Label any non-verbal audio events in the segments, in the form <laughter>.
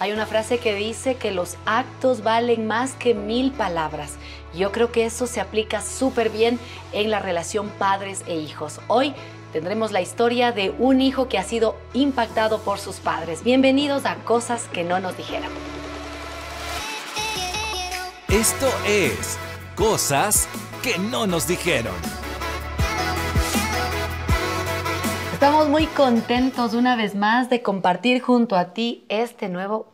Hay una frase que dice que los actos valen más que mil palabras. Yo creo que eso se aplica súper bien en la relación padres e hijos. Hoy tendremos la historia de un hijo que ha sido impactado por sus padres. Bienvenidos a Cosas que no nos dijeron. Esto es Cosas que no nos dijeron. Estamos muy contentos una vez más de compartir junto a ti este nuevo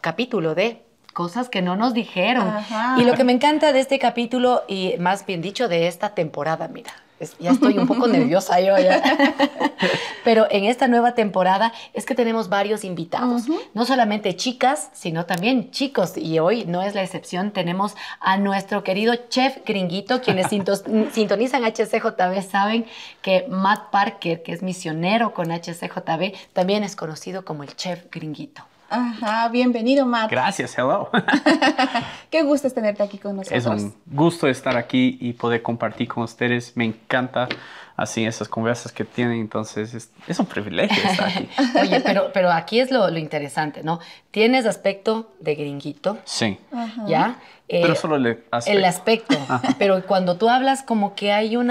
capítulo de cosas que no nos dijeron. Y lo que me encanta de este capítulo y más bien dicho de esta temporada, mira, ya estoy un poco <laughs> nerviosa yo ya. <laughs> Pero en esta nueva temporada es que tenemos varios invitados, no solamente chicas, sino también chicos. Y hoy no es la excepción, tenemos a nuestro querido chef gringuito, quienes <laughs> sintonizan HCJB saben que Matt Parker, que es misionero con HCJB, también es conocido como el chef gringuito. Ajá, bienvenido, Matt. Gracias, hello. <laughs> <laughs> Qué gusto es tenerte aquí con nosotros. Es un gusto estar aquí y poder compartir con ustedes. Me encanta así esas conversas que tienen, entonces es, un privilegio estar aquí. <laughs> Oye, pero, pero aquí es lo, interesante, ¿no? Tienes aspecto de gringuito. Sí. ¿Ya? pero eh, solo el aspecto. El aspecto. Pero cuando tú hablas como que hay un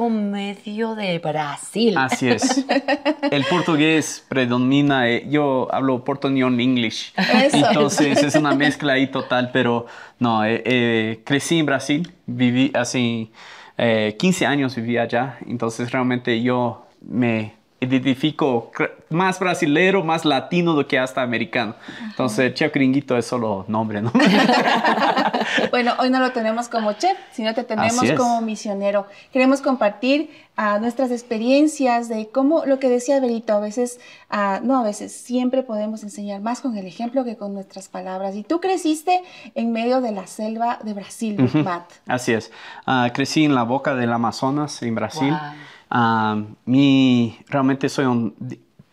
medio de Brasil. Así es. <laughs> El portugués predomina. Eh, yo hablo portuñol English. Entonces es una mezcla ahí total, pero no, eh, eh, crecí en Brasil, viví así, 15 años viví allá, entonces realmente yo me identifico más brasilero, más latino do que hasta americano. Entonces, chef gringuito es solo nombre, ¿no? <laughs> bueno, hoy no lo tenemos como chef, sino te tenemos como misionero. Queremos compartir uh, nuestras experiencias de cómo, lo que decía Berito, a veces, uh, no a veces, siempre podemos enseñar más con el ejemplo que con nuestras palabras. Y tú creciste en medio de la selva de Brasil, Matt. Así es. Uh, crecí en la boca del Amazonas, en Brasil. Mi, realmente soy un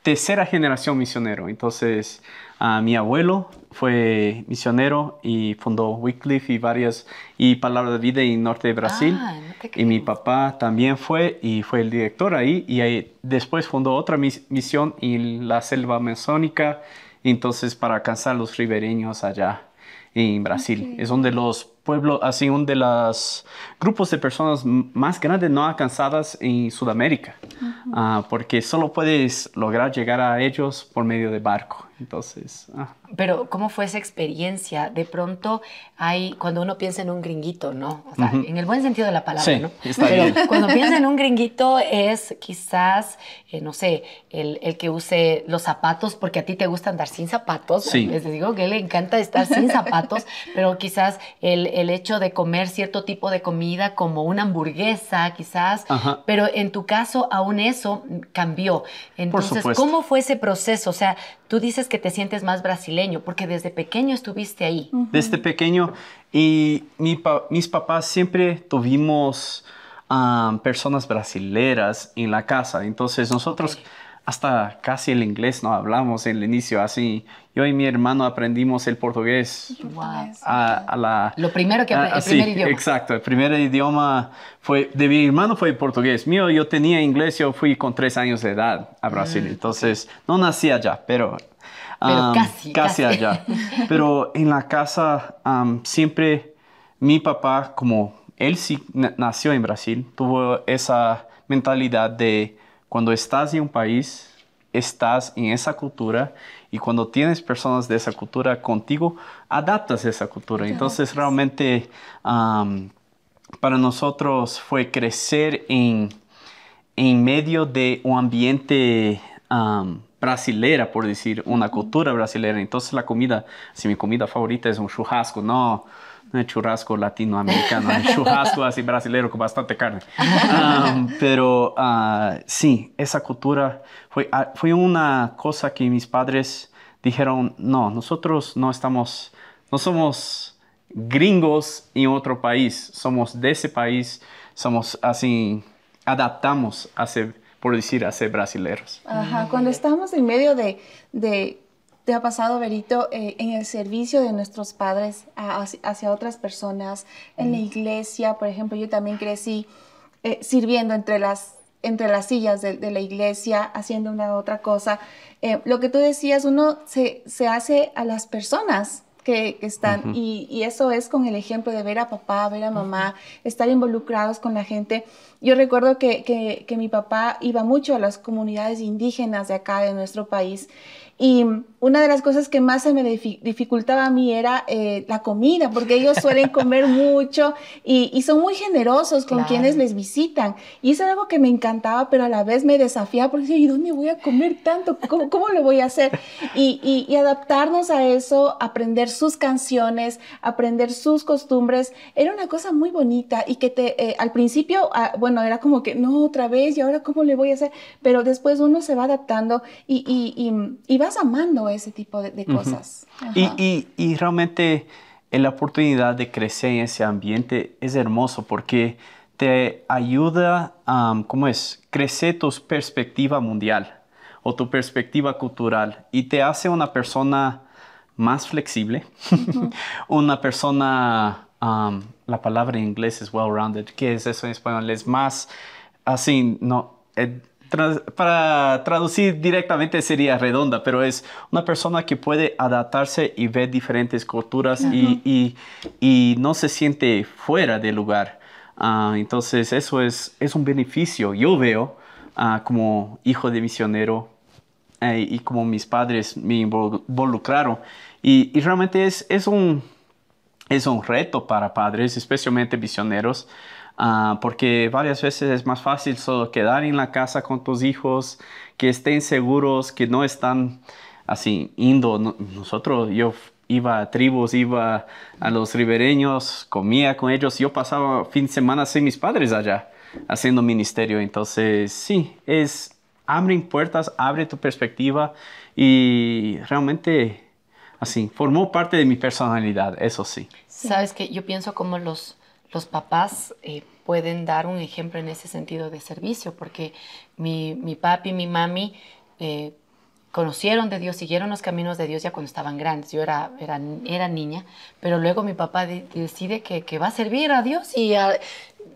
tercera generación misionero. Entonces, uh, mi abuelo fue misionero y fundó Wycliffe y varias, y Palabra de Vida en norte de Brasil. Ah, y mi papá también fue y fue el director ahí. Y ahí, después fundó otra misión en la selva amazónica, entonces para alcanzar los ribereños allá en Brasil. Es uno de los pueblos, así uno de los grupos de personas más grandes no alcanzadas en Sudamérica, ah, porque solo puedes lograr llegar a ellos por medio de barco. Entonces, ah. Pero, ¿cómo fue esa experiencia? De pronto hay, cuando uno piensa en un gringuito, ¿no? O sea, en el buen sentido de la palabra, ¿no? Pero cuando <laughs> piensa en un gringuito es quizás, eh, no sé, el, el, que use los zapatos, porque a ti te gusta andar sin zapatos. Sí. Les digo que le encanta estar sin zapatos, <laughs> pero quizás el, el, hecho de comer cierto tipo de comida como una hamburguesa, quizás. Pero en tu caso, aún eso cambió. Entonces, ¿cómo fue ese proceso? O sea, tú dices que te sientes más brasileño, porque desde pequeño estuviste ahí. Desde pequeño, y mis papás siempre tuvimos personas brasileras en la casa, entonces nosotros... hasta casi el inglés no hablamos en el inicio, así. Yo y mi hermano aprendimos el portugués. A, la, Lo primero que el primer idioma. Exacto, el primer idioma fue de mi hermano fue portugués. Mío, yo tenía inglés, yo fui con tres años de edad a Brasil, mm. entonces no nací allá, pero pero casi, casi, allá. <laughs> Pero en la casa siempre mi papá, como él sí nació en Brasil, tuvo esa mentalidad de cuando estás en un país, estás en esa cultura y cuando tienes personas de esa cultura contigo, adaptas esa cultura. Entonces realmente para nosotros fue crecer en, en medio de un ambiente brasilera, por decir, una cultura brasilera. Entonces la comida, si mi comida favorita es un churrasco, no, churrasco latinoamericano, churrasco así brasilero con bastante carne. Pero uh, sí, esa cultura fue, uh, fue una cosa que mis padres dijeron, no, nosotros no estamos, no somos gringos en otro país, somos de ese país, somos así, adaptamos a ser por decir, a ser brasileros. Ajá, cuando estamos en medio de, de te ha pasado, Berito, eh, en el servicio de nuestros padres hacia, otras personas, en la iglesia, por ejemplo, yo también crecí eh, sirviendo entre las entre las sillas de, la iglesia haciendo una otra cosa. Eh, lo que tú decías, uno se, se hace a las personas que, están, y, eso es con el ejemplo de ver a papá, ver a mamá, estar involucrados con la gente. Yo recuerdo que, que, que, mi papá iba mucho a las comunidades indígenas de acá, de nuestro país, y una de las cosas que más se me dificultaba a mí era eh, la comida, porque ellos suelen <laughs> comer mucho y, son muy generosos con quienes les visitan. Y eso era algo que me encantaba, pero a la vez me desafiaba porque decía, ¿y dónde voy a comer tanto? ¿Cómo, cómo lo voy a hacer? Y, y, adaptarnos a eso, aprender sus canciones, aprender sus costumbres, era una cosa muy bonita y que te, eh, al principio, ah, bueno, era como que, no, otra vez, ¿y ahora cómo le voy a hacer? Pero después uno se va adaptando y, y va amando ese tipo de, cosas. y, y, realmente la oportunidad de crecer en ese ambiente es hermoso porque te ayuda a, ¿cómo es?, crecer tu perspectiva mundial o tu perspectiva cultural y te hace una persona más flexible, <laughs> una persona, la palabra en inglés es well-rounded, ¿qué es eso en español? Es más así, no, eh, para traducir directamente sería redonda, pero es una persona que puede adaptarse y ver diferentes culturas y, y, no se siente fuera del lugar. Ah, entonces eso es, es un beneficio. Yo veo uh, como hijo de misionero eh, y como mis padres me involucraron. Y, y realmente es, es, un, es un reto para padres, especialmente misioneros. Ah, porque varias veces es más fácil solo quedar en la casa con tus hijos, que estén seguros, que no están así indo. nosotros, yo iba a tribus, iba a los ribereños, comía con ellos, yo pasaba fin de semana sin mis padres allá haciendo ministerio. Entonces, sí, es abren puertas, abre tu perspectiva y realmente así formó parte de mi personalidad, eso sí. Sabes que yo pienso como los los papás eh, pueden dar un ejemplo en ese sentido de servicio, porque mi, mi papi y mi mami eh, conocieron de Dios, siguieron los caminos de Dios ya cuando estaban grandes. Yo era, era, era niña, pero luego mi papá decide que, que, va a servir a Dios y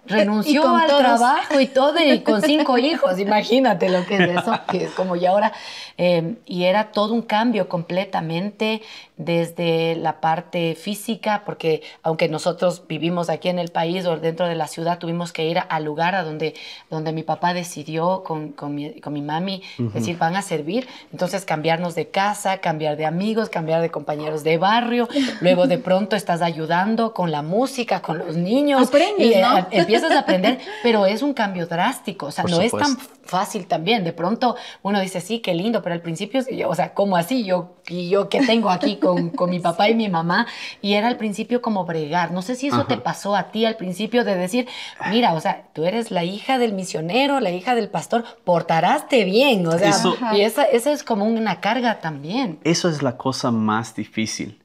renunció al trabajo y todo, y con cinco hijos, imagínate lo que es eso, <laughs> que es como ya ahora. Eh, y era todo un cambio completamente desde la parte física, porque aunque nosotros vivimos aquí en el país o dentro de la ciudad, tuvimos que ir al lugar a donde, donde mi papá decidió con, con, mi, con mi, mami, decir, van a servir. Entonces cambiarnos de casa, cambiar de amigos, cambiar de compañeros de barrio, luego de pronto estás ayudando con la música, con los niños. Aprendes, y, ¿no? Empiezas a aprender, pero es un cambio drástico, o sea, no es tan fácil también. De pronto uno dice, sí, qué lindo, pero al principio, o sea, ¿cómo así? Yo, y yo qué tengo aquí con, con, mi papá y mi mamá, y era al principio como bregar. No sé si eso te pasó a ti al principio de decir, mira, o sea, tú eres la hija del misionero, la hija del pastor, portaraste bien, o sea, y esa, esa, es como una carga también. Eso es la cosa más difícil.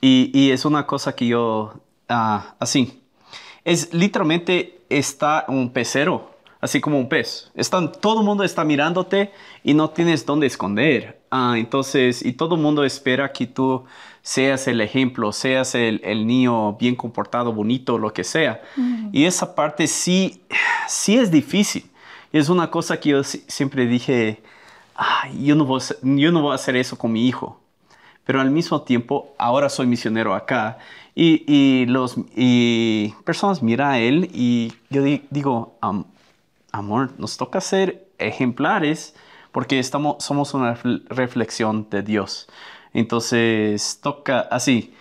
Y, y es una cosa que yo, ah, así, es literalmente está un pecero, así como un pez. Están, todo el mundo está mirándote y no tienes dónde esconder. Ah, entonces, y todo el mundo espera que tú seas el ejemplo, seas el, niño bien comportado, bonito, lo que sea. Y esa parte sí, sí es difícil. es una cosa que yo siempre dije, yo, no voy yo no voy a hacer eso con mi hijo. Pero al mismo tiempo, ahora soy misionero acá y, y, los, y personas miran a él y yo digo, amor, nos toca ser ejemplares porque estamos, somos una reflexión de Dios. Entonces, toca así.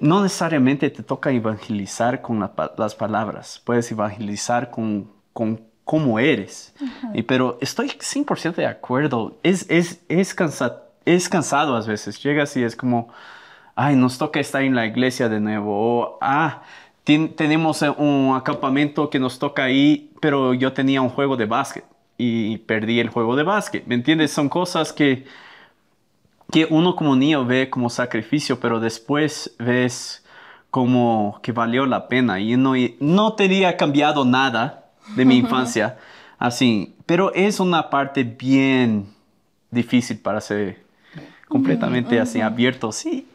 No necesariamente te toca evangelizar con las palabras, puedes evangelizar con, con cómo eres. pero estoy 100% de acuerdo, es, es, es, es cansado a veces, llegas y es como, ay, nos toca estar en la iglesia de nuevo, o, ah, tenemos un acampamento que nos toca ahí, pero yo tenía un juego de básquet y perdí el juego de básquet, ¿me entiendes? Son cosas que, que uno como niño ve como sacrificio, pero después ves como que valió la pena y no, no tenía cambiado nada de mi <laughs> infancia, así, pero es una parte bien difícil para ser completamente así abierto, sí.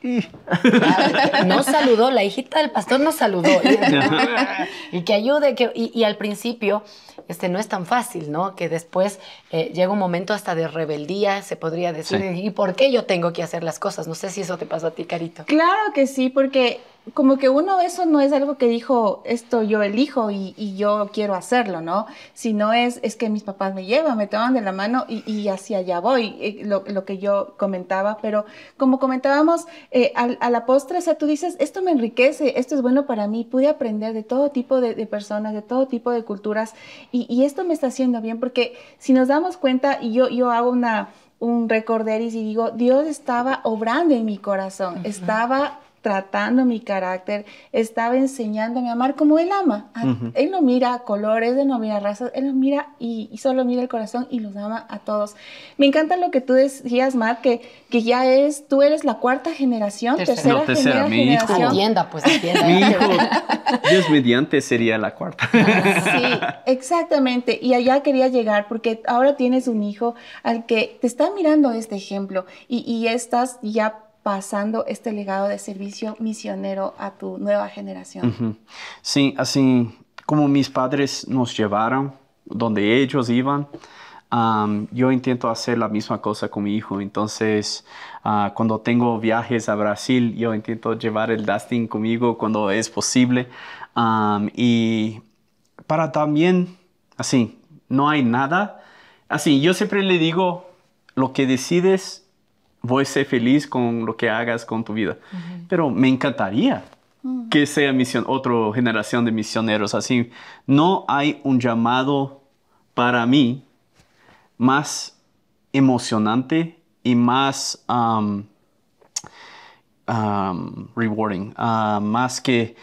No saludó, la hijita del pastor nos saludó. <laughs> y que ayude, que, y, al principio este, no es tan fácil, ¿no? Que después eh, llega un momento hasta de rebeldía, se podría decir, ¿y por qué yo tengo que hacer las cosas? No sé si eso te pasó a ti, Carito. Claro que sí, porque como que uno eso no es algo que dijo, esto yo elijo y, yo quiero hacerlo, ¿no? Sino es, es que mis papás me llevan, me toman de la mano y, y hacia allá voy, eh, lo, lo, que yo comentaba, pero como comentábamos, eh, a, la postre, o sea, tú dices, esto me enriquece, esto es bueno para mí, pude aprender de todo tipo de, personas, de todo tipo de culturas y, y, esto me está haciendo bien, porque si nos damos cuenta, y yo, yo hago una un recorderis y digo, Dios estaba obrando en mi corazón, estaba tratando mi carácter, estaba enseñándome a amar como Él ama. Él no mira colores, Él no mira razas, Él no mira y, solo mira el corazón y los ama a todos. Me encanta lo que tú decías, Mar, que, que ya es, tú eres la cuarta generación, tercera, tercera, mi generación. Hijo. Atienda, pues atienda. Mi hijo, Dios mediante, sería la cuarta. <laughs> sí, exactamente. Y allá quería llegar porque ahora tienes un hijo al que te está mirando este ejemplo y, y estás ya pasando este legado de servicio misionero a tu nueva generación. Sí, así como mis padres nos llevaron donde ellos iban, yo intento hacer la misma cosa con mi hijo. Entonces, ah, cuando tengo viajes a Brasil, yo intento llevar el Dustin conmigo cuando es posible. y para también, así, no hay nada. Así, yo siempre le digo, lo que decides voy a ser feliz con lo que hagas con tu vida. Pero me encantaría mm. que sea misión, otra generación de misioneros así. No hay un llamado para mí más emocionante y más um, um, rewarding, uh, más que,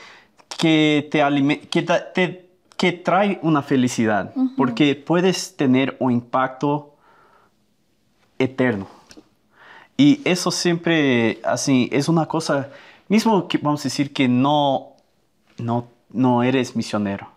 que, te, que, que trae una felicidad, porque puedes tener un impacto eterno. Y eso siempre, así, es una cosa, mismo que vamos a decir que no, no, no eres misionero,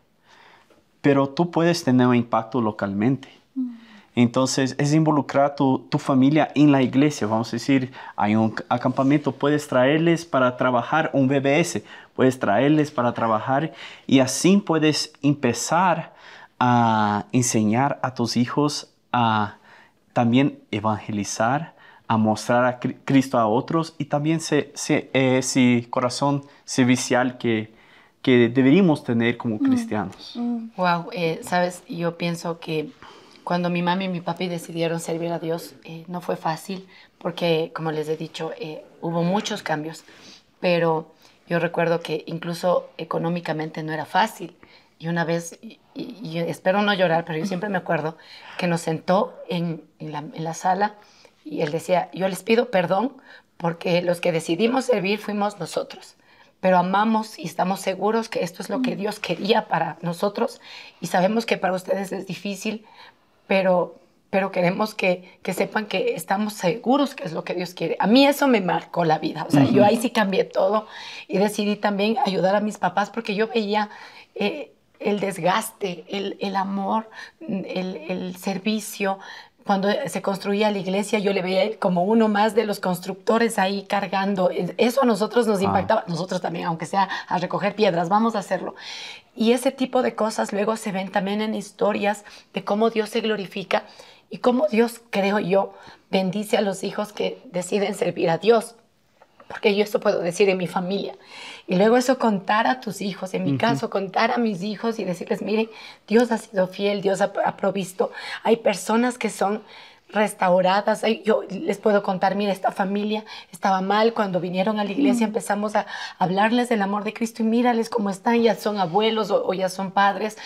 pero tú puedes tener un impacto localmente. Mm. Entonces, es involucrar tu, tu, familia en la iglesia. Vamos a decir, hay un acampamento, puedes traerles para trabajar un BBS, puedes traerles para trabajar y así puedes empezar a enseñar a tus hijos a también evangelizar, a mostrar a Cristo a otros y también ese, ese corazón servicial que, que deberíamos tener como mm, cristianos. Wow, mm. eh, sabes, yo pienso que cuando mi mami y mi papi decidieron servir a Dios, eh, no fue fácil porque, como les he dicho, eh, hubo muchos cambios, pero yo recuerdo que incluso económicamente no era fácil. Y una vez, y, espero no llorar, pero yo siempre me acuerdo que nos sentó en, en, la, en la sala y él decía, yo les pido perdón porque los que decidimos servir fuimos nosotros, pero amamos y estamos seguros que esto es lo que Dios quería para nosotros y sabemos que para ustedes es difícil, pero, pero queremos que, que sepan que estamos seguros que es lo que Dios quiere. A mí eso me marcó la vida, o sea, yo ahí sí cambié todo y decidí también ayudar a mis papás porque yo veía... Eh, el desgaste, el, el amor, el, el, servicio, cuando se construía la iglesia, yo le veía como uno más de los constructores ahí cargando. Eso a nosotros nos ah. impactaba, nosotros también, aunque sea a recoger piedras, vamos a hacerlo. Y ese tipo de cosas luego se ven también en historias de cómo Dios se glorifica y cómo Dios, creo yo, bendice a los hijos que deciden servir a Dios porque yo eso puedo decir en mi familia. Y luego eso contar a tus hijos, en mi caso, contar a mis hijos y decirles, miren, Dios ha sido fiel, Dios ha, provisto. Hay personas que son restauradas. Yo les puedo contar, mira, esta familia estaba mal cuando vinieron a la iglesia, empezamos a hablarles del amor de Cristo y mírales cómo están, ya son abuelos o, ya son padres.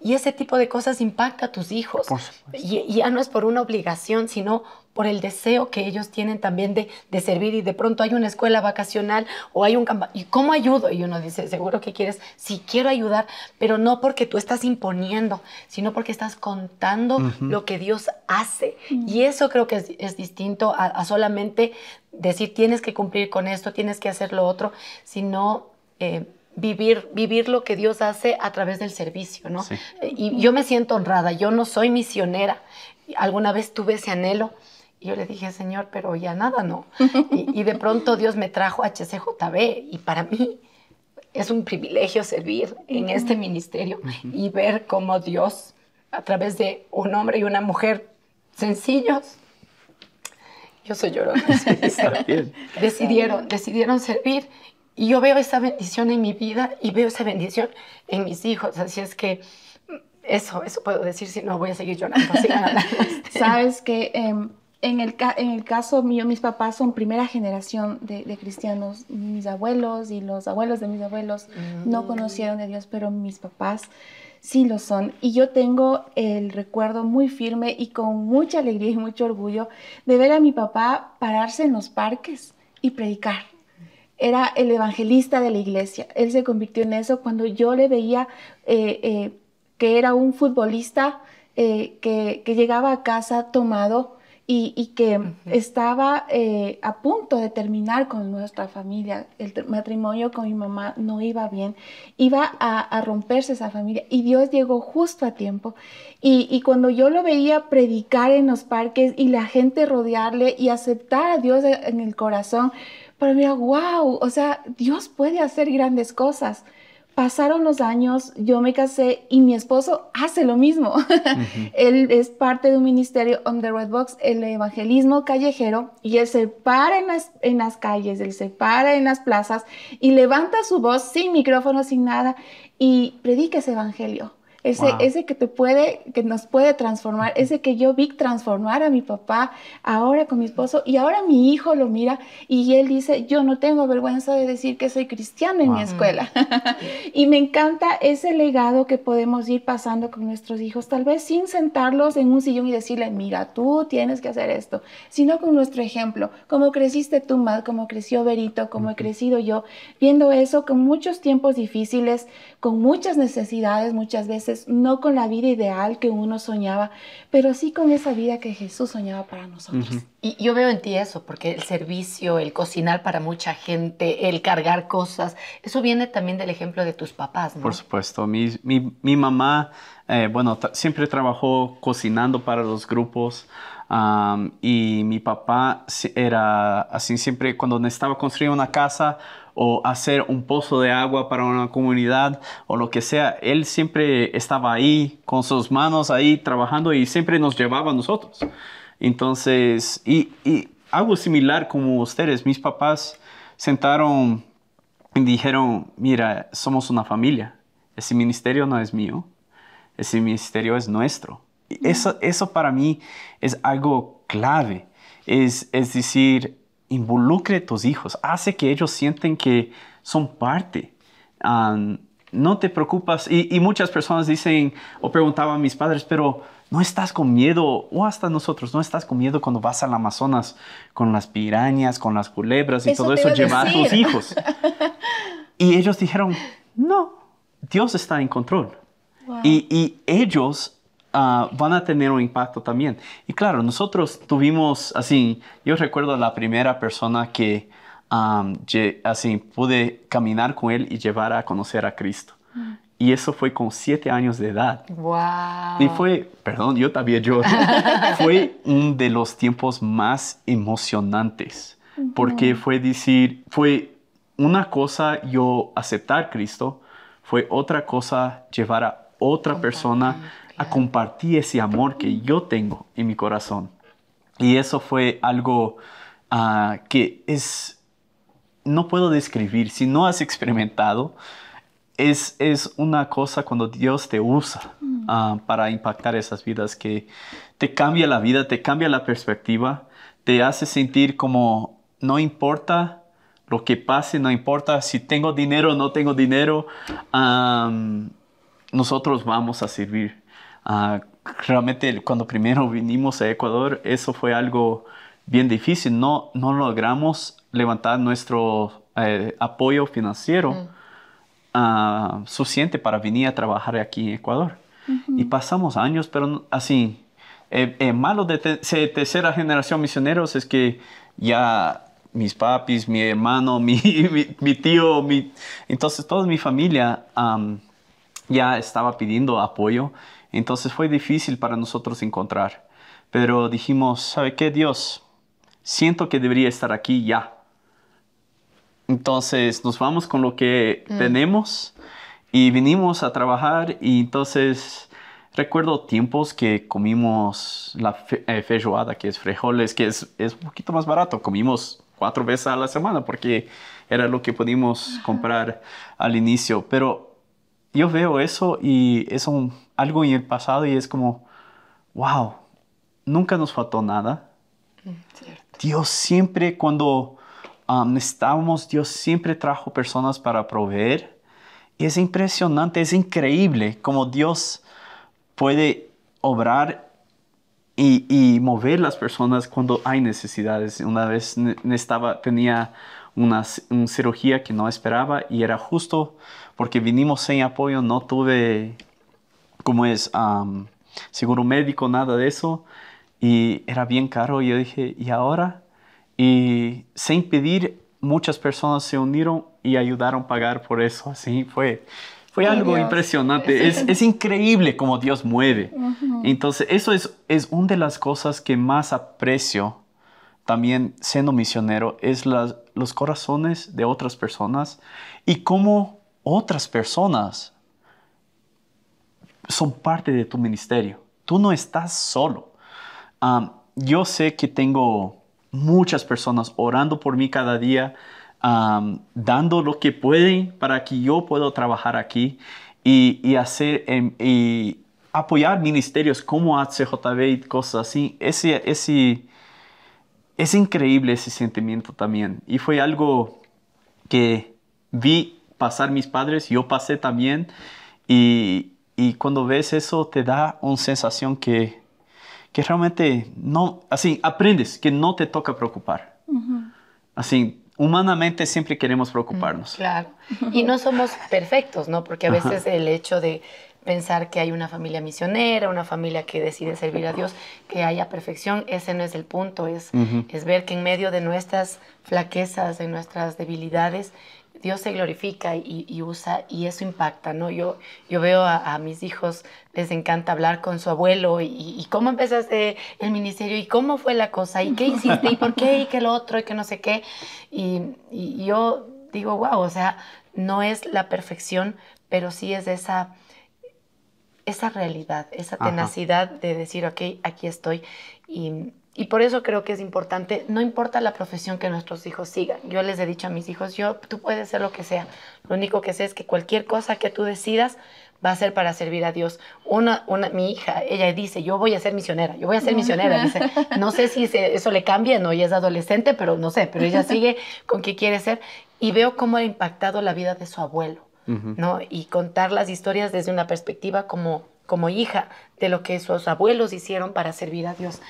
Y ese tipo de cosas impacta a tus hijos. Y, ya no es por una obligación, sino por el deseo que ellos tienen también de, de, servir y de pronto hay una escuela vacacional o hay un campamento. ¿Y cómo ayudo? Y uno dice, seguro que quieres, sí quiero ayudar, pero no porque tú estás imponiendo, sino porque estás contando lo que Dios hace. Y eso creo que es, distinto a, solamente decir tienes que cumplir con esto, tienes que hacer lo otro, sino... Eh, vivir, vivir lo que Dios hace a través del servicio, ¿no? Y yo me siento honrada, yo no soy misionera, alguna vez tuve ese anhelo, Y yo le dije, Señor, pero ya nada, ¿no? <laughs> y, de pronto Dios me trajo a HCJB y para mí es un privilegio servir en este ministerio y ver cómo Dios, a través de un hombre y una mujer sencillos, yo soy llorona, decidieron, decidieron servir y yo veo esa bendición en mi vida y veo esa bendición en mis hijos. Así es que eso, eso puedo decir, si no voy a seguir llorando. <laughs> Sabes que em, en, el, en el caso mío, mis papás son primera generación de, cristianos. Mis abuelos y los abuelos de mis abuelos no conocieron a Dios, pero mis papás sí lo son. Y yo tengo el recuerdo muy firme y con mucha alegría y mucho orgullo de ver a mi papá pararse en los parques y predicar era el evangelista de la iglesia. Él se convirtió en eso cuando yo le veía eh, eh, que era un futbolista eh, que, llegaba a casa tomado y, que estaba a punto de terminar con nuestra familia. El matrimonio con mi mamá no iba bien, iba a, romperse esa familia y Dios llegó justo a tiempo. Y, y, cuando yo lo veía predicar en los parques y la gente rodearle y aceptar a Dios en el corazón, pero mira, wow, o sea, Dios puede hacer grandes cosas. Pasaron los años, yo me casé y mi esposo hace lo mismo. <laughs> él es parte de un ministerio on the Red Box, el evangelismo callejero, y él se para en las, en las calles, él se para en las plazas y levanta su voz sin micrófono, sin nada, y predica ese evangelio. Ese, ese que te puede, que nos puede transformar, ese que yo vi transformar a mi papá, ahora con mi esposo, y ahora mi hijo lo mira y él dice, yo no tengo vergüenza de decir que soy cristiano en mi escuela. <laughs> y me encanta ese legado que podemos ir pasando con nuestros hijos, tal vez sin sentarlos en un sillón y decirle, mira, tú tienes que hacer esto, sino con nuestro ejemplo, como creciste tú, Mal, como creció Berito, como he crecido yo, viendo eso con muchos tiempos difíciles, con muchas necesidades muchas veces, no con la vida ideal que uno soñaba, pero sí con esa vida que Jesús soñaba para nosotros. Y yo veo en ti eso, porque el servicio, el cocinar para mucha gente, el cargar cosas, eso viene también del ejemplo de tus papás, ¿no? Por supuesto, mi, mi, mamá, eh, bueno, siempre trabajó cocinando para los grupos. y mi papá era así siempre cuando necesitaba construir una casa o hacer un pozo de agua para una comunidad o lo que sea. Él siempre estaba ahí con sus manos ahí trabajando y siempre nos llevaba a nosotros. Entonces, y, algo similar como ustedes, mis papás sentaron y dijeron, mira, somos una familia, ese ministerio no es mío, ese ministerio es nuestro. eso, eso para mí es algo clave, es, es decir, involucre a tus hijos, hace que ellos sienten que son parte. no te preocupas, y, muchas personas dicen o preguntaban a mis padres, pero no estás con miedo, o hasta nosotros, no estás con miedo cuando vas al Amazonas con las pirañas, con las culebras y todo eso, llevar a tus hijos. <laughs> y ellos dijeron, no, Dios está en control. Y, y ellos Ah, van a tener un impacto también. Y claro, nosotros tuvimos, así, yo recuerdo la primera persona que así pude caminar con él y llevar a conocer a Cristo. Mm. Y eso fue con siete años de edad. Wow. Y fue, perdón, yo también lloro. <laughs> fue uno de los tiempos más emocionantes. Porque fue decir, fue una cosa yo aceptar Cristo, fue otra cosa llevar a otra persona a compartir ese amor que yo tengo en mi corazón. Y eso fue algo ah, que es, no puedo describir, si no has experimentado, es, es una cosa cuando Dios te usa mm. ah, para impactar esas vidas que te cambia la vida, te cambia la perspectiva, te hace sentir como no importa lo que pase, no importa si tengo dinero o no tengo dinero, nosotros vamos a servir. Ah, realmente cuando primero <laughs> vinimos a Ecuador, eso fue algo bien difícil. No, no logramos levantar nuestro eh, apoyo financiero mm. ah, suficiente para venir a trabajar aquí en Ecuador. Y pasamos años, pero así, eh, eh, malo de tercera generación misioneros es que ya mis papis, mi hermano, <laughs> mi, mi, tío, mi, entonces toda mi familia ya estaba pidiendo apoyo entonces fue difícil para nosotros encontrar. pero dijimos, ¿sabe qué, Dios? Siento que debería estar aquí ya. Entonces nos vamos con lo que mm. tenemos y vinimos a trabajar y entonces recuerdo tiempos que comimos la eh, feijoada, que es frijoles, que es, es, un poquito más barato. Comimos cuatro veces a la semana porque era lo que pudimos comprar al inicio. Pero yo veo eso y es un, algo en el pasado y es como, wow, nunca nos faltó nada. Mm, Dios siempre cuando um, necesitábamos, Dios siempre trajo personas para proveer. Y es impresionante, es increíble como Dios puede obrar y, y, mover las personas cuando hay necesidades. Una vez estaba, tenía una, cirugía que no esperaba y era justo porque vinimos sin apoyo, no tuve, como es, um, seguro médico, nada de eso. Y era bien caro. Y yo dije, ¿y ahora? Y sin pedir, muchas personas se unieron y ayudaron a pagar por eso. Así fue. Fue algo impresionante. Es, es, increíble cómo Dios mueve. Entonces, eso es, es una de las cosas que más aprecio también siendo misionero, es las, los corazones de otras personas y cómo otras personas son parte de tu ministerio. Tú no estás solo. yo sé que tengo muchas personas orando por mí cada día, dando lo que pueden para que yo pueda trabajar aquí y, hacer em, y apoyar ministerios como HCJB y cosas así. Ese, ese, es increíble ese sentimiento también. Y fue algo que vi pasar mis padres, yo pasé también. Y, y cuando ves eso te da una sensación que que realmente no, así, aprendes que no te toca preocupar. Así, humanamente siempre queremos preocuparnos. Claro. Y no somos perfectos, ¿no? Porque a veces el hecho de pensar que hay una familia misionera, una familia que decide servir a Dios, que haya perfección, ese no es el punto, es, es ver que en medio de nuestras flaquezas, de nuestras debilidades, Dios se glorifica y, usa y eso impacta, ¿no? Yo, yo veo a, mis hijos, les encanta hablar con su abuelo y, cómo empezaste el ministerio y cómo fue la cosa y qué hiciste y por qué y qué lo otro y que no sé qué. Y, yo digo, wow, o sea, no es la perfección, pero sí es esa, esa realidad, esa tenacidad de decir, ok, aquí estoy. Y, y por eso creo que es importante, no importa la profesión que nuestros hijos sigan. Yo les he dicho a mis hijos, yo, tú puedes ser lo que sea. Lo único que sé es que cualquier cosa que tú decidas va a ser para servir a Dios. Una, una, mi hija, ella dice, yo voy a ser misionera, yo voy a ser misionera. Dice, no sé si eso le cambia, no, ella es adolescente, pero no sé, pero ella <laughs> sigue con qué quiere ser. Y veo cómo ha impactado la vida de su abuelo, ¿no? Y contar las historias desde una perspectiva como, como hija de lo que sus abuelos hicieron para servir a Dios.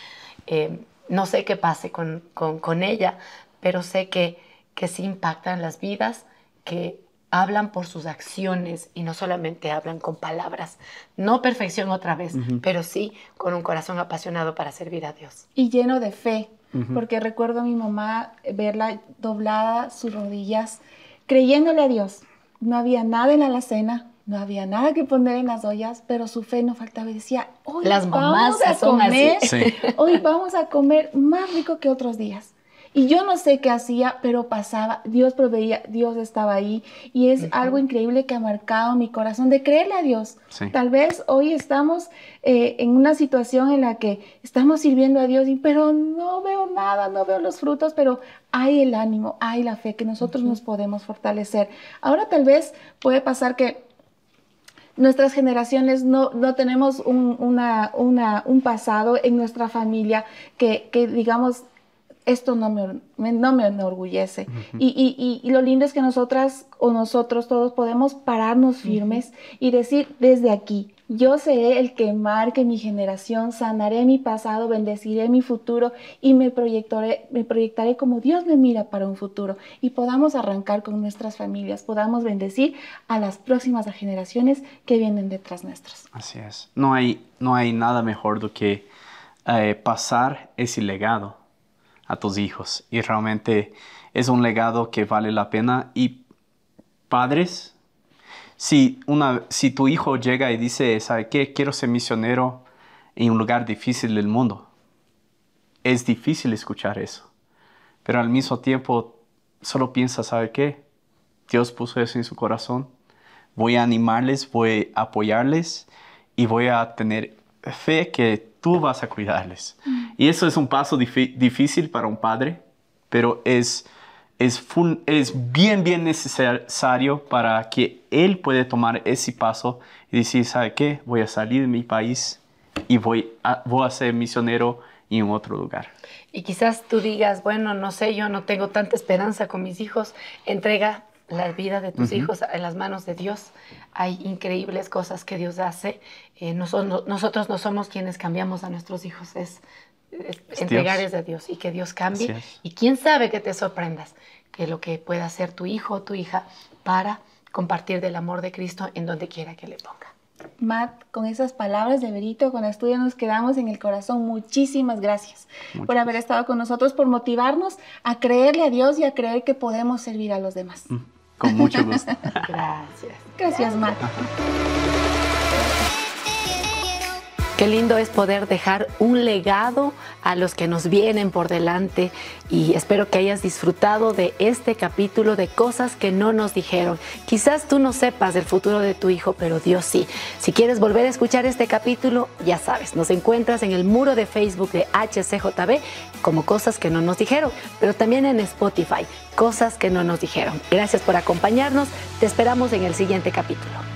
Eh, no sé qué pase con, ella, pero sé que, que sí impactan las vidas, que hablan por sus acciones y no solamente hablan con palabras. No perfección otra vez, pero sí con un corazón apasionado para servir a Dios. Y lleno de fe, porque recuerdo a mi mamá verla doblada sus rodillas, creyéndole a Dios. No había nada en la alacena, no había nada que poner en las ollas, pero su fe no faltaba y decía, hoy las mamás vamos a comer, hoy vamos a comer más rico que otros días. Y yo no sé qué hacía, pero pasaba, Dios proveía, Dios estaba ahí. Y es algo increíble que ha marcado mi corazón de creerle a Dios. Tal vez hoy estamos eh, en una situación en la que estamos sirviendo a Dios, y, pero no veo nada, no veo los frutos, pero hay el ánimo, hay la fe que nosotros nos podemos fortalecer. Ahora tal vez puede pasar que nuestras generaciones no, no tenemos un, una, una, un, pasado en nuestra familia que, que digamos, esto no me, no me enorgullece. y, y, y, lo lindo es que nosotras o nosotros todos podemos pararnos firmes y decir desde aquí, yo seré el que marque mi generación, sanaré mi pasado, bendeciré mi futuro y me proyectaré, me proyectaré como Dios me mira para un futuro y podamos arrancar con nuestras familias, podamos bendecir a las próximas generaciones que vienen detrás nuestras. Así es. No hay, no hay nada mejor do que eh, pasar ese legado a tus hijos y realmente es un legado que vale la pena y padres si, una, si tu hijo llega y dice, ¿sabe qué? Quiero ser misionero en un lugar difícil del mundo. es difícil escuchar eso. Pero al mismo tiempo, solo piensa, ¿sabe qué? Dios puso eso en su corazón. Voy a animarles, voy a apoyarles y voy a tener fe que tú vas a cuidarles. Y eso es un paso difícil para un padre, pero es, es, es bien, bien necesario para que él pueda tomar ese paso y decir, ¿sabe qué? Voy a salir de mi país y voy a, voy a ser misionero en otro lugar. Y quizás tú digas, bueno, no sé, yo no tengo tanta esperanza con mis hijos, entrega la vida de tus hijos en las manos de Dios. Hay increíbles cosas que Dios hace. Eh, nosotros, nosotros, no somos quienes cambiamos a nuestros hijos, es, entregar a Dios y que Dios cambie. Y quién sabe que te sorprendas, que lo que pueda hacer tu hijo o tu hija para compartir del amor de Cristo en donde quiera que le ponga. Matt, con esas palabras de Berito, con las tuyas nos quedamos en el corazón. Muchísimas gracias por haber estado con nosotros, por motivarnos a creerle a Dios y a creer que podemos servir a los demás. Mm, con mucho gusto. <laughs> gracias. Gracias, Matt. <laughs> Qué lindo es poder dejar un legado a los que nos vienen por delante y espero que hayas disfrutado de este capítulo de cosas que no nos dijeron. Quizás tú no sepas del futuro de tu hijo, pero Dios sí. Si quieres volver a escuchar este capítulo, ya sabes, nos encuentras en el muro de Facebook de HCJB como cosas que no nos dijeron, pero también en Spotify, cosas que no nos dijeron. Gracias por acompañarnos, te esperamos en el siguiente capítulo.